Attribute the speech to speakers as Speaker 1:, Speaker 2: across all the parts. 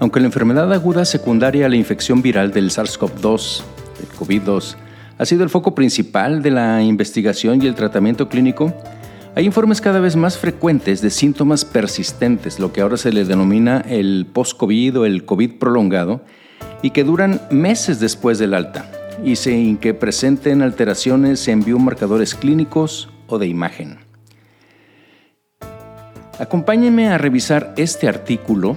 Speaker 1: Aunque la enfermedad aguda secundaria a la infección viral del SARS-CoV-2, el COVID-2, ha sido el foco principal de la investigación y el tratamiento clínico, hay informes cada vez más frecuentes de síntomas persistentes, lo que ahora se le denomina el post-COVID o el COVID prolongado, y que duran meses después del alta, y sin que presenten alteraciones en biomarcadores clínicos o de imagen. Acompáñenme a revisar este artículo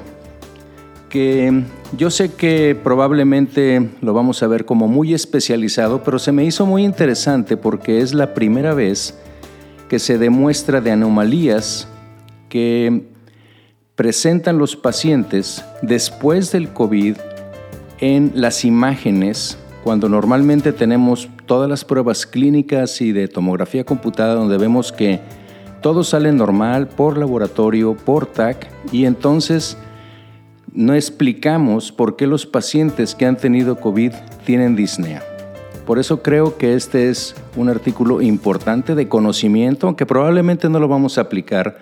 Speaker 1: que yo sé que probablemente lo vamos a ver como muy especializado, pero se me hizo muy interesante porque es la primera vez que se demuestra de anomalías que presentan los pacientes después del COVID en las imágenes, cuando normalmente tenemos todas las pruebas clínicas y de tomografía computada donde vemos que todo sale normal por laboratorio, por TAC, y entonces no explicamos por qué los pacientes que han tenido COVID tienen disnea. Por eso creo que este es un artículo importante de conocimiento, aunque probablemente no lo vamos a aplicar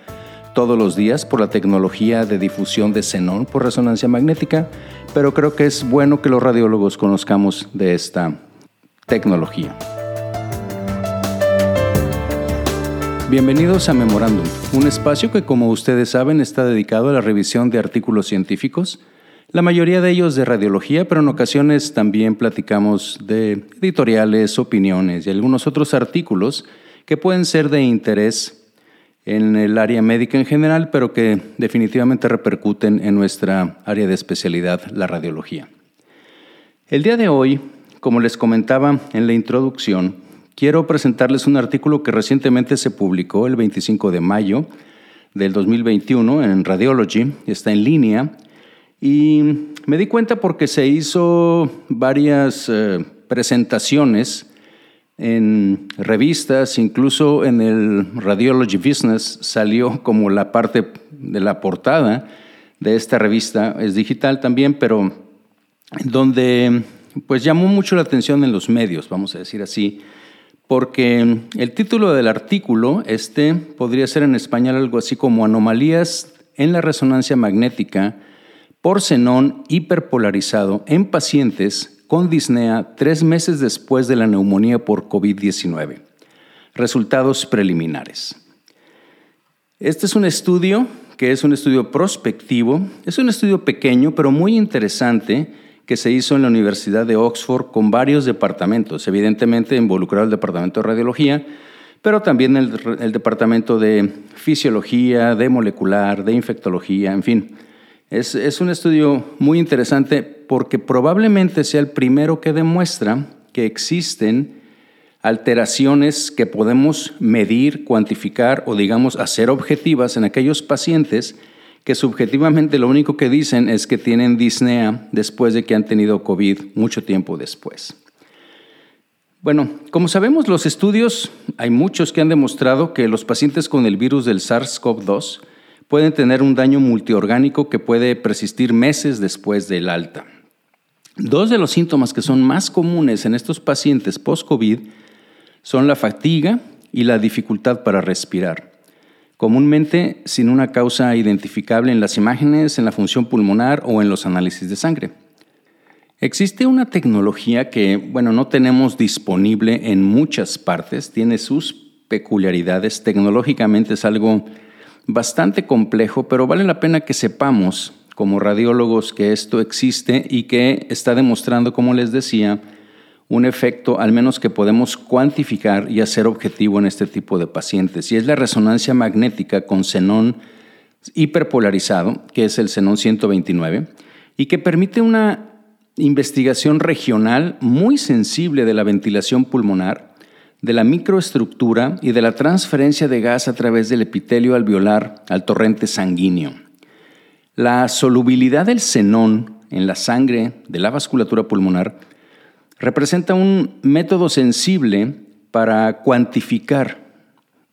Speaker 1: todos los días por la tecnología de difusión de xenón por resonancia magnética, pero creo que es bueno que los radiólogos conozcamos de esta tecnología. Bienvenidos a Memorándum, un espacio que como ustedes saben está dedicado a la revisión de artículos científicos, la mayoría de ellos de radiología, pero en ocasiones también platicamos de editoriales, opiniones y algunos otros artículos que pueden ser de interés en el área médica en general, pero que definitivamente repercuten en nuestra área de especialidad, la radiología. El día de hoy, como les comentaba en la introducción, quiero presentarles un artículo que recientemente se publicó el 25 de mayo del 2021 en Radiology, está en línea, y me di cuenta porque se hizo varias eh, presentaciones en revistas, incluso en el Radiology Business salió como la parte de la portada de esta revista, es digital también, pero donde pues llamó mucho la atención en los medios, vamos a decir así, porque el título del artículo, este, podría ser en español algo así como Anomalías en la resonancia magnética por xenón hiperpolarizado en pacientes con disnea tres meses después de la neumonía por COVID-19. Resultados preliminares. Este es un estudio que es un estudio prospectivo, es un estudio pequeño pero muy interesante que se hizo en la Universidad de Oxford con varios departamentos, evidentemente involucrado el departamento de radiología, pero también el, el, departamento de fisiología, de molecular, de infectología, en fin. Es, es un estudio muy interesante porque probablemente sea el primero que demuestra que existen alteraciones que podemos medir, cuantificar o digamos hacer objetivas en aquellos pacientes que subjetivamente lo único que dicen es que tienen disnea después de que han tenido COVID mucho tiempo después. Bueno, como sabemos, los estudios, hay muchos que han demostrado que los pacientes con el virus del SARS-CoV-2 pueden tener un daño multiorgánico que puede persistir meses después del alta. Dos de los síntomas que son más comunes en estos pacientes post-COVID son la fatiga y la dificultad para respirar comúnmente sin una causa identificable en las imágenes, en la función pulmonar o en los análisis de sangre. Existe una tecnología que, bueno, no tenemos disponible en muchas partes, tiene sus peculiaridades, tecnológicamente es algo bastante complejo, pero vale la pena que sepamos como radiólogos que esto existe y que está demostrando, como les decía, un efecto al menos que podemos cuantificar y hacer objetivo en este tipo de pacientes. Y es la resonancia magnética con xenón hiperpolarizado, que es el xenón 129, y que permite una investigación regional muy sensible de la ventilación pulmonar, de la microestructura y de la transferencia de gas a través del epitelio alveolar al torrente sanguíneo. La solubilidad del xenón en la sangre de la vasculatura pulmonar representa un método sensible para cuantificar,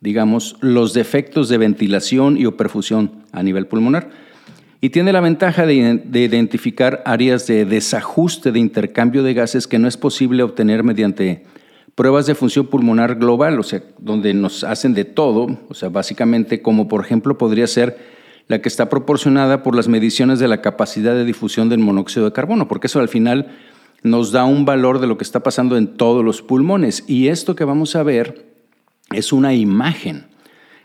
Speaker 1: digamos, los defectos de ventilación y o perfusión a nivel pulmonar. Y tiene la ventaja de, de, identificar áreas de desajuste de intercambio de gases que no es posible obtener mediante pruebas de función pulmonar global, o sea, donde nos hacen de todo, o sea, básicamente como por ejemplo podría ser la que está proporcionada por las mediciones de la capacidad de difusión del monóxido de carbono, porque eso al final nos da un valor de lo que está pasando en todos los pulmones. Y esto que vamos a ver es una imagen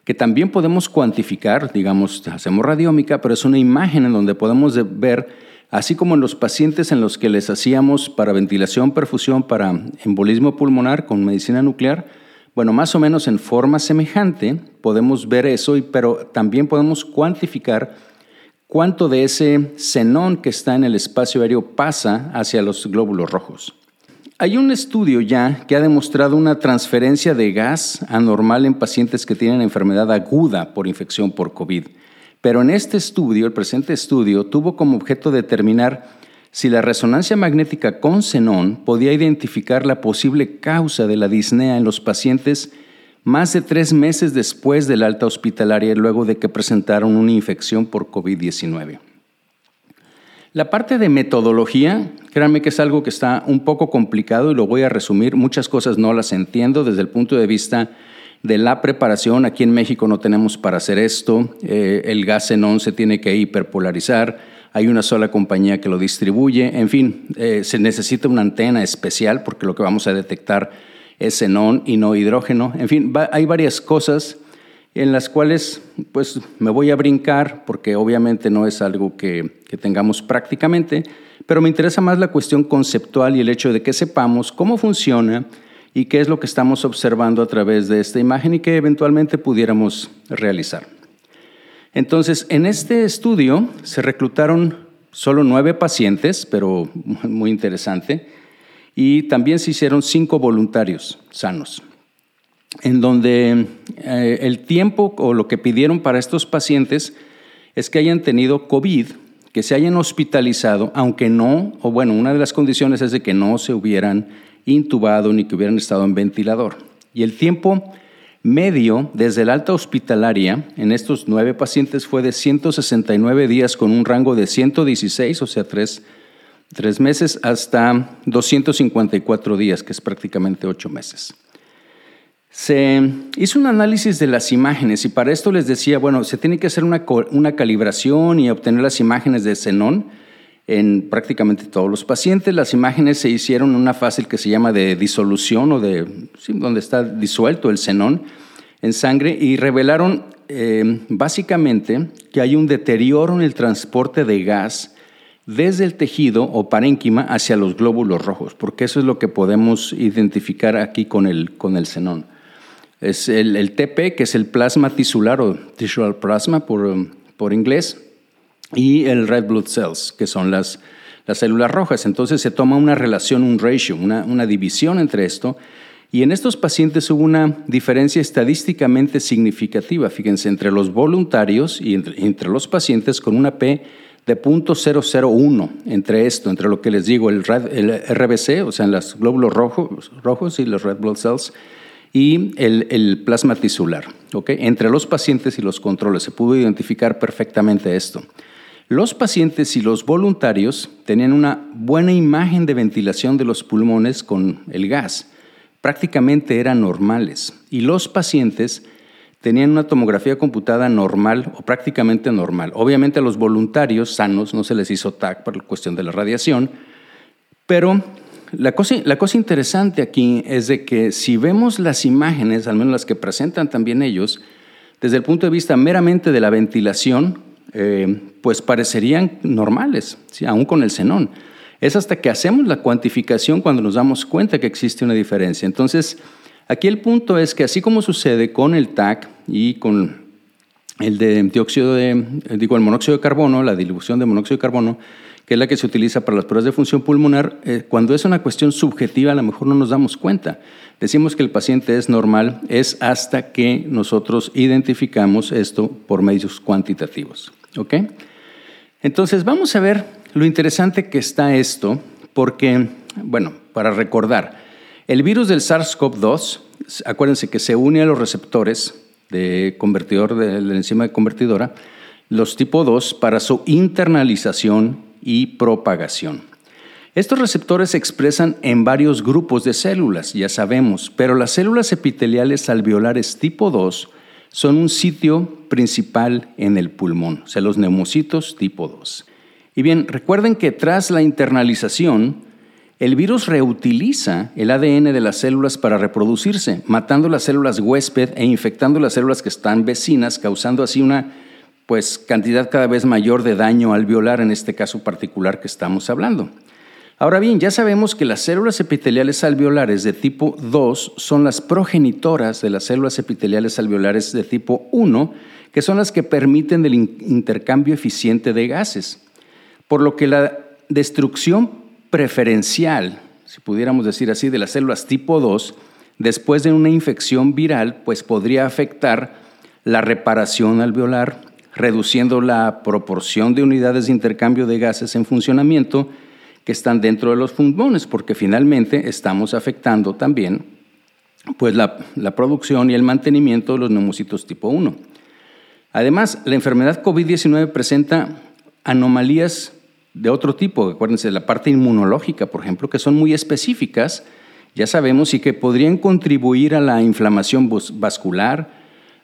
Speaker 1: que también podemos cuantificar, digamos, hacemos radiómica, pero es una imagen en donde podemos ver, así como en los pacientes en los que les hacíamos para ventilación, perfusión, para embolismo pulmonar con medicina nuclear, bueno, más o menos en forma semejante podemos ver eso, pero también podemos cuantificar cuánto de ese xenón que está en el espacio aéreo pasa hacia los glóbulos rojos. Hay un estudio ya que ha demostrado una transferencia de gas anormal en pacientes que tienen enfermedad aguda por infección por COVID. Pero en este estudio, el presente estudio, tuvo como objeto determinar si la resonancia magnética con xenón podía identificar la posible causa de la disnea en los pacientes más de tres meses después del alta hospitalaria luego de que presentaron una infección por COVID-19. La parte de metodología, créanme que es algo que está un poco complicado y lo voy a resumir. Muchas cosas no las entiendo desde el punto de vista de la preparación. Aquí en México no tenemos para hacer esto. Eh, el gas xenón se tiene que hiperpolarizar hay una sola compañía que lo distribuye, en fin, eh, se necesita una antena especial porque lo que vamos a detectar es xenón y no hidrógeno, en fin, hay varias cosas en las cuales pues me voy a brincar porque obviamente no es algo que, que tengamos prácticamente, pero me interesa más la cuestión conceptual y el hecho de que sepamos cómo funciona y qué es lo que estamos observando a través de esta imagen y que eventualmente pudiéramos realizar. Entonces, en este estudio se reclutaron solo nueve pacientes, pero muy interesante, y también se hicieron cinco voluntarios sanos, en donde eh, el tiempo o lo que pidieron para estos pacientes es que hayan tenido COVID, que se hayan hospitalizado, aunque no, o bueno, una de las condiciones es de que no se hubieran intubado ni que hubieran estado en ventilador. Y el tiempo medio desde la alta hospitalaria en estos nueve pacientes fue de 169 días con un rango de 116, o sea, tres, tres meses, hasta 254 días, que es prácticamente ocho meses. Se hizo un análisis de las imágenes y para esto les decía, bueno, se tiene que hacer una, calibración y obtener las imágenes de xenón en prácticamente todos los pacientes. Las imágenes se hicieron en una fase que se llama de disolución o de donde está disuelto el xenón en sangre y revelaron eh, básicamente que hay un deterioro en el transporte de gas desde el tejido o parénquima hacia los glóbulos rojos, porque eso es lo que podemos identificar aquí con el, con el xenón. Es el, TP, que es el plasma tisular o tisular plasma por, por inglés, y el red blood cells, que son las, las células rojas. Entonces se toma una relación, un ratio, una, una división entre esto. Y en estos pacientes hubo una diferencia estadísticamente significativa, fíjense, entre los voluntarios y entre, los pacientes con una P de 0.001 entre esto, entre lo que les digo, el, el RBC, o sea, en los glóbulos rojos, rojos y los red blood cells, y el, el plasma tisular. ¿okay? Entre los pacientes y los controles se pudo identificar perfectamente esto. Los pacientes y los voluntarios tenían una buena imagen de ventilación de los pulmones con el gas. Prácticamente eran normales. Y los pacientes tenían una tomografía computada normal o prácticamente normal. Obviamente a los voluntarios sanos no se les hizo TAC por cuestión de la radiación, pero la cosa, la cosa interesante aquí es de que si vemos las imágenes, al menos las que presentan también ellos, desde el punto de vista meramente de la ventilación, eh, pues parecerían normales, aún con el xenón. Es hasta que hacemos la cuantificación cuando nos damos cuenta que existe una diferencia. Entonces, aquí el punto es que así como sucede con el TAC y con el de dióxido de, eh, digo, el monóxido de carbono, la dilución de monóxido de carbono, que es la que se utiliza para las pruebas de función pulmonar, eh, cuando es una cuestión subjetiva a lo mejor no nos damos cuenta. Decimos que el paciente es normal, es hasta que nosotros identificamos esto por medios cuantitativos. ¿Ok? Entonces vamos a ver lo interesante que está esto, porque, bueno, para recordar, el virus del SARS-CoV-2, acuérdense que se une a los receptores de convertidor de la enzima convertidora, los tipo 2, para su internalización y propagación. Estos receptores se expresan en varios grupos de células, ya sabemos, pero las células epiteliales alveolares tipo 2 son un sitio principal en el pulmón, o sea, los neumocitos tipo 2. Y bien, recuerden que tras la internalización, el virus reutiliza el ADN de las células para reproducirse, matando las células huésped e infectando las células que están vecinas, causando así una pues, cantidad cada vez mayor de daño alveolar en este caso particular que estamos hablando. Ahora bien, ya sabemos que las células epiteliales alveolares de tipo 2 son las progenitoras de las células epiteliales alveolares de tipo 1, que son las que permiten el intercambio eficiente de gases. Por lo que la destrucción preferencial, si pudiéramos decir así, de las células tipo 2, después de una infección viral, pues podría afectar la reparación alveolar, reduciendo la proporción de unidades de intercambio de gases en funcionamiento, que están dentro de los pulmones, porque finalmente estamos afectando también pues, la, la producción y el mantenimiento de los neumocitos tipo 1. Además, la enfermedad COVID-19 presenta anomalías de otro tipo, acuérdense, de la parte inmunológica, por ejemplo, que son muy específicas, ya sabemos, y que podrían contribuir a la inflamación vascular,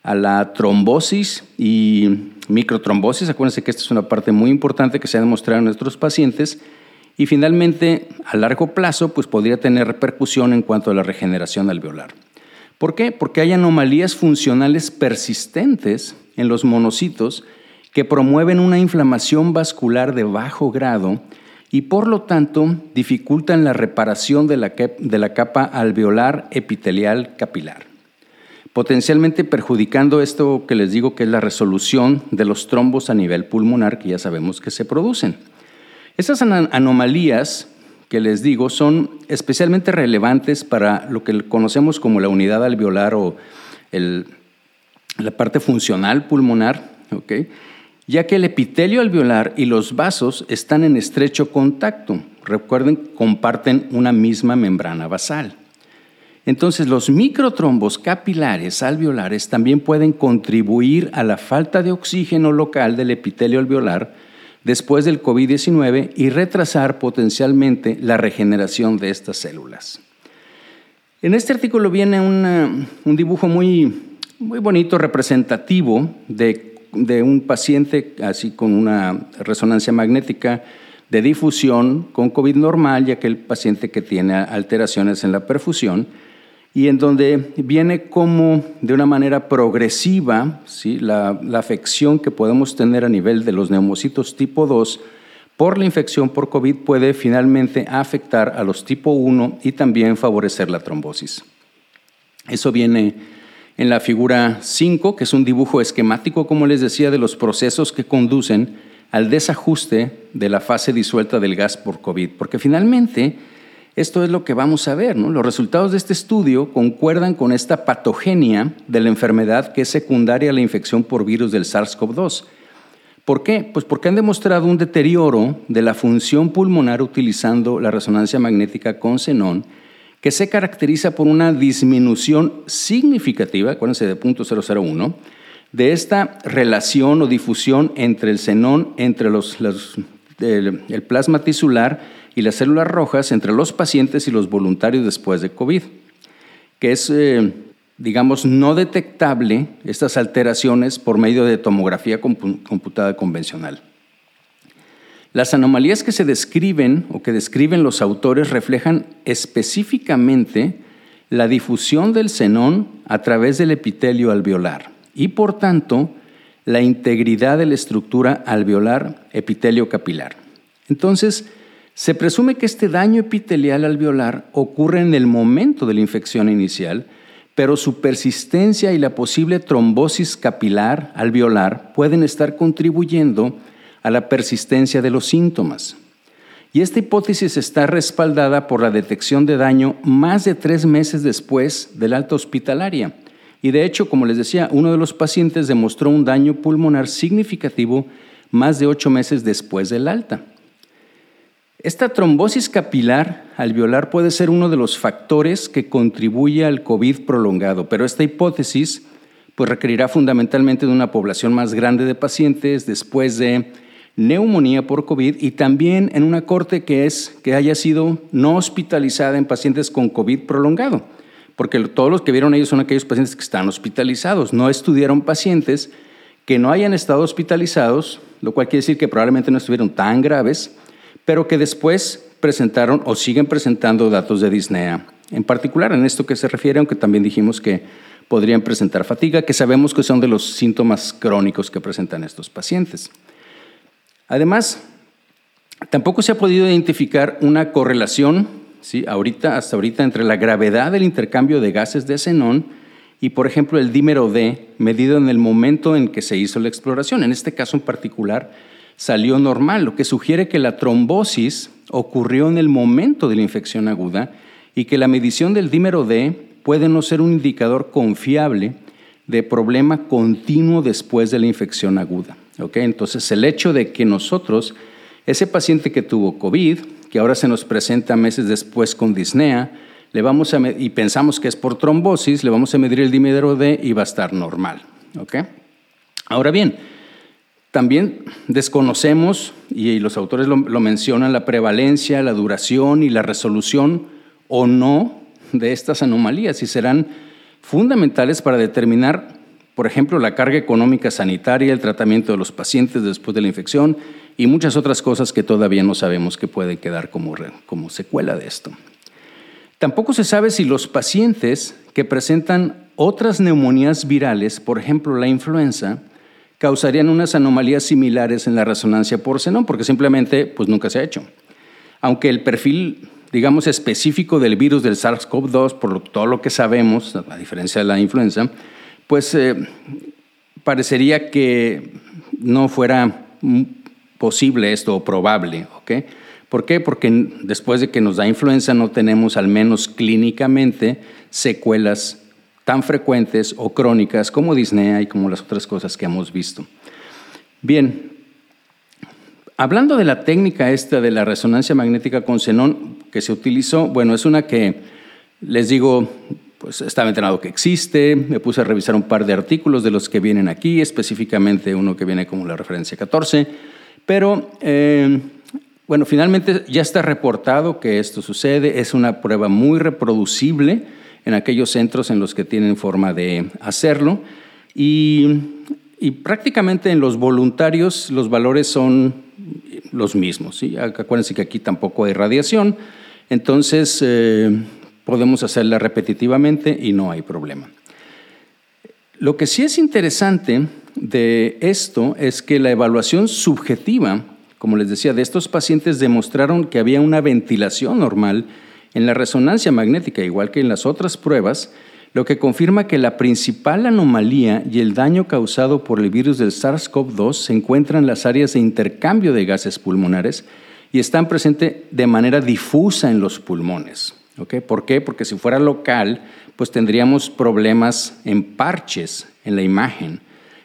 Speaker 1: a la trombosis y microtrombosis. Acuérdense que esta es una parte muy importante que se ha demostrado en nuestros pacientes y finalmente, a largo plazo, pues podría tener repercusión en cuanto a la regeneración alveolar. ¿Por qué? Porque hay anomalías funcionales persistentes en los monocitos que promueven una inflamación vascular de bajo grado y por lo tanto dificultan la reparación de la, capa alveolar epitelial capilar, potencialmente perjudicando esto que les digo que es la resolución de los trombos a nivel pulmonar que ya sabemos que se producen. Esas anomalías que les digo son especialmente relevantes para lo que conocemos como la unidad alveolar o la parte funcional pulmonar, ya que el epitelio alveolar y los vasos están en estrecho contacto. Recuerden, comparten una misma membrana basal. Entonces, los microtrombos capilares alveolares también pueden contribuir a la falta de oxígeno local del epitelio alveolar, después del COVID-19 y retrasar potencialmente la regeneración de estas células. En este artículo viene un dibujo muy, muy bonito, representativo de, de un paciente así con una resonancia magnética de difusión con COVID normal, ya que el paciente que tiene alteraciones en la perfusión, y en donde viene como de una manera progresiva ¿sí? la, afección que podemos tener a nivel de los neumocitos tipo 2 por la infección por COVID puede finalmente afectar a los tipo 1 y también favorecer la trombosis. Eso viene en la figura 5, que es un dibujo esquemático, como les decía, de los procesos que conducen al desajuste de la fase disuelta del gas por COVID, porque finalmente esto es lo que vamos a ver. ¿no? Los resultados de este estudio concuerdan con esta patogenia de la enfermedad que es secundaria a la infección por virus del SARS-CoV-2. ¿Por qué? Pues porque han demostrado un deterioro de la función pulmonar utilizando la resonancia magnética con xenón, que se caracteriza por una disminución significativa, acuérdense de 0.001, de esta relación o difusión entre el xenón, entre los, el plasma tisular y las células rojas entre los pacientes y los voluntarios después de COVID, que es, eh, digamos, no detectable estas alteraciones por medio de tomografía computada convencional. Las anomalías que se describen o que describen los autores reflejan específicamente la difusión del xenón a través del epitelio alveolar y, por tanto, la integridad de la estructura alveolar epitelio capilar. Entonces, se presume que este daño epitelial alveolar ocurre en el momento de la infección inicial, pero su persistencia y la posible trombosis capilar alveolar pueden estar contribuyendo a la persistencia de los síntomas. Y esta hipótesis está respaldada por la detección de daño más de tres meses después del alta hospitalaria. Y de hecho, como les decía, uno de los pacientes demostró un daño pulmonar significativo más de ocho meses después del alta. Esta trombosis capilar alveolar puede ser uno de los factores que contribuye al COVID prolongado, pero esta hipótesis pues, requerirá fundamentalmente de una población más grande de pacientes después de neumonía por COVID y también en una corte que, es, que haya sido no hospitalizada en pacientes con COVID prolongado, porque todos los que vieron ellos son aquellos pacientes que están hospitalizados, no estudiaron pacientes que no hayan estado hospitalizados, lo cual quiere decir que probablemente no estuvieron tan graves, pero que después presentaron o siguen presentando datos de disnea. En particular, en esto que se refiere, aunque también dijimos que podrían presentar fatiga, que sabemos que son de los síntomas crónicos que presentan estos pacientes. Además, tampoco se ha podido identificar una correlación, ¿sí? ahorita, hasta ahorita, entre la gravedad del intercambio de gases de xenón y, por ejemplo, el dímero D medido en el momento en que se hizo la exploración. En este caso en particular salió normal, lo que sugiere que la trombosis ocurrió en el momento de la infección aguda y que la medición del dímero D puede no ser un indicador confiable de problema continuo después de la infección aguda. Entonces, el hecho de que nosotros, ese paciente que tuvo COVID, que ahora se nos presenta meses después con disnea, le vamos y pensamos que es por trombosis, le vamos a medir el dímero D y va a estar normal. Ahora bien, también desconocemos, y los autores lo, lo, mencionan, la prevalencia, la duración y la resolución o no de estas anomalías y serán fundamentales para determinar, por ejemplo, la carga económica sanitaria, el tratamiento de los pacientes después de la infección y muchas otras cosas que todavía no sabemos que pueden quedar como, como secuela de esto. Tampoco se sabe si los pacientes que presentan otras neumonías virales, por ejemplo la influenza, causarían unas anomalías similares en la resonancia por xenón, porque simplemente pues nunca se ha hecho. Aunque el perfil, digamos, específico del virus del SARS-CoV-2, por todo lo que sabemos, a diferencia de la influenza, pues eh, parecería que no fuera posible esto o probable. ¿Por qué? Porque después de que nos da influenza no tenemos, al menos clínicamente, secuelas tan frecuentes o crónicas como disnea y como las otras cosas que hemos visto. Bien, hablando de la técnica esta de la resonancia magnética con xenón que se utilizó, bueno, es una que les digo, pues estaba entrenado que existe, me puse a revisar un par de artículos de los que vienen aquí, específicamente uno que viene como la referencia 14, pero... Eh, bueno, finalmente ya está reportado que esto sucede, es una prueba muy reproducible en aquellos centros en los que tienen forma de hacerlo y, prácticamente en los voluntarios los valores son los mismos. ¿sí? Acuérdense que aquí tampoco hay radiación, entonces eh, podemos hacerla repetitivamente y no hay problema. Lo que sí es interesante de esto es que la evaluación subjetiva como les decía, de estos pacientes demostraron que había una ventilación normal en la resonancia magnética, igual que en las otras pruebas, lo que confirma que la principal anomalía y el daño causado por el virus del SARS-CoV-2 se encuentran en las áreas de intercambio de gases pulmonares y están presentes de manera difusa en los pulmones. ¿Por qué? Porque si fuera local, pues tendríamos problemas en parches en la imagen.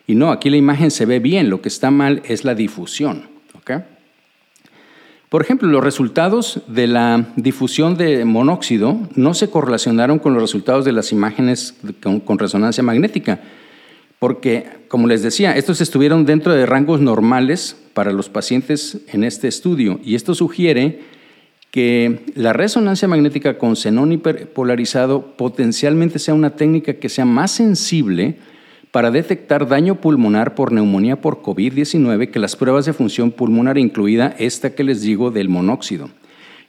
Speaker 1: Y no, aquí la imagen se ve bien, lo que está mal es la difusión. Por ejemplo, los resultados de la difusión de monóxido no se correlacionaron con los resultados de las imágenes con, resonancia magnética, porque, como les decía, estos estuvieron dentro de rangos normales para los pacientes en este estudio, y esto sugiere que la resonancia magnética con xenón hiperpolarizado potencialmente sea una técnica que sea más sensible para detectar daño pulmonar por neumonía por COVID-19 que las pruebas de función pulmonar, incluida esta que les digo del monóxido.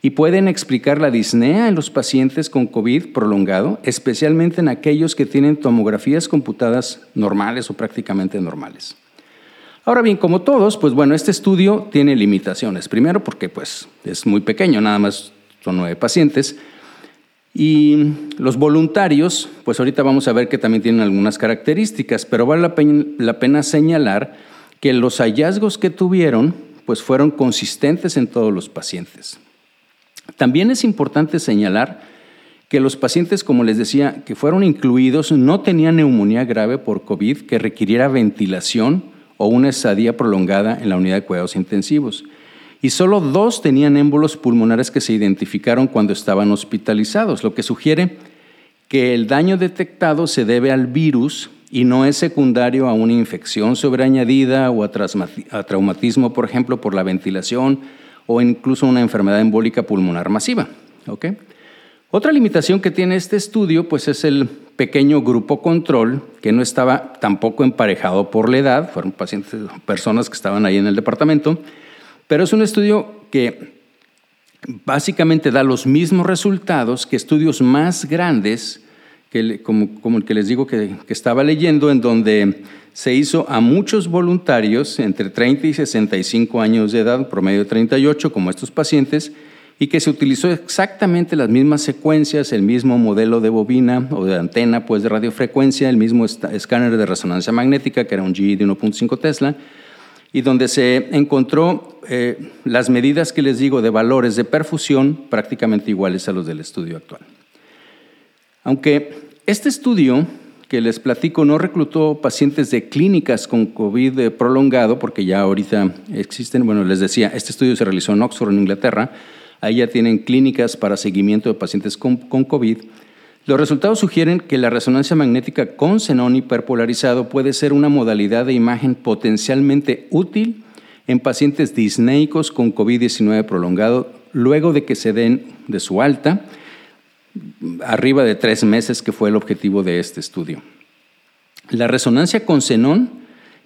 Speaker 1: Y pueden explicar la disnea en los pacientes con COVID prolongado, especialmente en aquellos que tienen tomografías computadas normales o prácticamente normales. Ahora bien, como todos, pues bueno, este estudio tiene limitaciones. Primero porque pues es muy pequeño, nada más son nueve pacientes. Y los voluntarios, pues ahorita vamos a ver que también tienen algunas características, pero vale la pena, señalar que los hallazgos que tuvieron, pues fueron consistentes en todos los pacientes. También es importante señalar que los pacientes, como les decía, que fueron incluidos no tenían neumonía grave por COVID que requiriera ventilación o una estadía prolongada en la unidad de cuidados intensivos y solo dos tenían émbolos pulmonares que se identificaron cuando estaban hospitalizados, lo que sugiere que el daño detectado se debe al virus y no es secundario a una infección sobreañadida o a, traumatismo, por ejemplo, por la ventilación o incluso una enfermedad embólica pulmonar masiva. Otra limitación que tiene este estudio pues es el pequeño grupo control que no estaba tampoco emparejado por la edad, fueron pacientes, personas que estaban ahí en el departamento, pero es un estudio que básicamente da los mismos resultados que estudios más grandes, que, como, el que les digo que, que estaba leyendo, en donde se hizo a muchos voluntarios entre 30 y 65 años de edad, promedio de 38, como estos pacientes, y que se utilizó exactamente las mismas secuencias, el mismo modelo de bobina o de antena pues de radiofrecuencia, el mismo escáner de resonancia magnética, que era un GE de 1.5 Tesla, y donde se encontró eh, las medidas que les digo de valores de perfusión prácticamente iguales a los del estudio actual. Aunque este estudio que les platico no reclutó pacientes de clínicas con COVID prolongado, porque ya ahorita existen, bueno, les decía, este estudio se realizó en Oxford, en Inglaterra, ahí ya tienen clínicas para seguimiento de pacientes con, con COVID, los resultados sugieren que la resonancia magnética con xenón hiperpolarizado puede ser una modalidad de imagen potencialmente útil en pacientes disneicos con COVID-19 prolongado luego de que se den de su alta, arriba de tres meses, que fue el objetivo de este estudio. La resonancia con xenón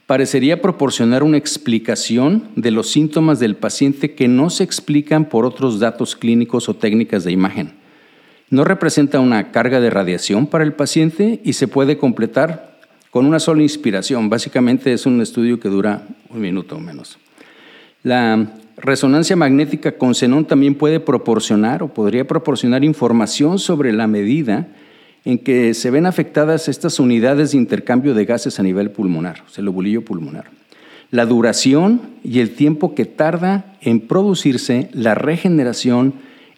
Speaker 1: parecería proporcionar una explicación de los síntomas del paciente que no se explican por otros datos clínicos o técnicas de imagen. No representa una carga de radiación para el paciente y se puede completar con una sola inspiración. Básicamente es un estudio que dura un minuto o menos. La resonancia magnética con xenón también puede proporcionar o podría proporcionar información sobre la medida en que se ven afectadas estas unidades de intercambio de gases a nivel pulmonar, o sea, el lobulillo pulmonar. La duración y el tiempo que tarda en producirse la regeneración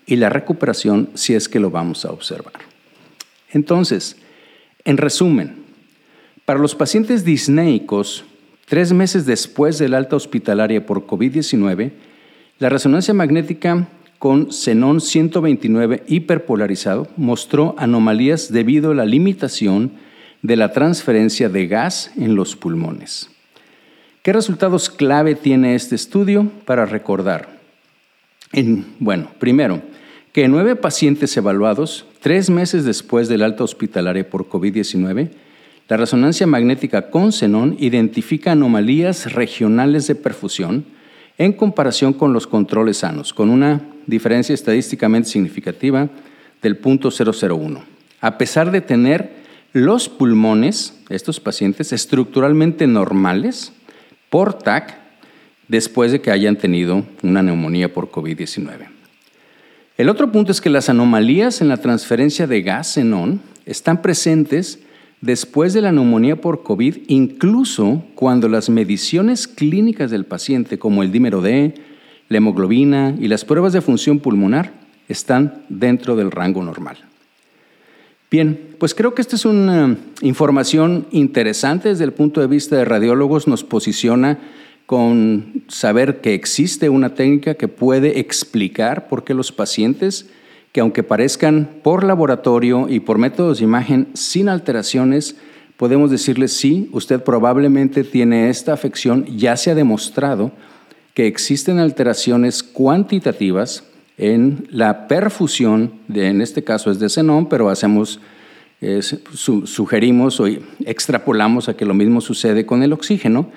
Speaker 1: y la recuperación si es que lo vamos a observar. Entonces, en resumen, para los pacientes disnéicos, tres meses después del alta hospitalaria por COVID-19, la resonancia magnética con xenón 129 hiperpolarizado mostró anomalías debido a la limitación de la transferencia de gas en los pulmones. ¿Qué resultados clave tiene este estudio para recordar? bueno, primero, que nueve pacientes evaluados, tres meses después del alta hospitalaria por COVID-19, la resonancia magnética con xenón identifica anomalías regionales de perfusión en comparación con los controles sanos, con una diferencia estadísticamente significativa del punto 001. A pesar de tener los pulmones, estos pacientes, estructuralmente normales por TAC después de que hayan tenido una neumonía por COVID-19. El otro punto es que las anomalías en la transferencia de gas xenón están presentes después de la neumonía por COVID, incluso cuando las mediciones clínicas del paciente, como el dímero D, la hemoglobina y las pruebas de función pulmonar, están dentro del rango normal. Bien, pues creo que esta es una información interesante desde el punto de vista de radiólogos, nos posiciona con saber que existe una técnica que puede explicar por qué los pacientes, que aunque parezcan por laboratorio y por métodos de imagen sin alteraciones, podemos decirles sí, usted probablemente tiene esta afección, ya se ha demostrado que existen alteraciones cuantitativas en la perfusión, de, en este caso es de xenón, pero hacemos, sugerimos o extrapolamos a que lo mismo sucede con el oxígeno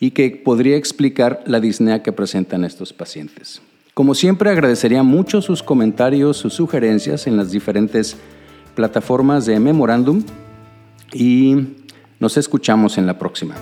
Speaker 1: y que podría explicar la disnea que presentan estos pacientes. Como siempre, agradecería mucho sus comentarios, sus sugerencias en las diferentes plataformas de Memorándum y nos escuchamos en la próxima.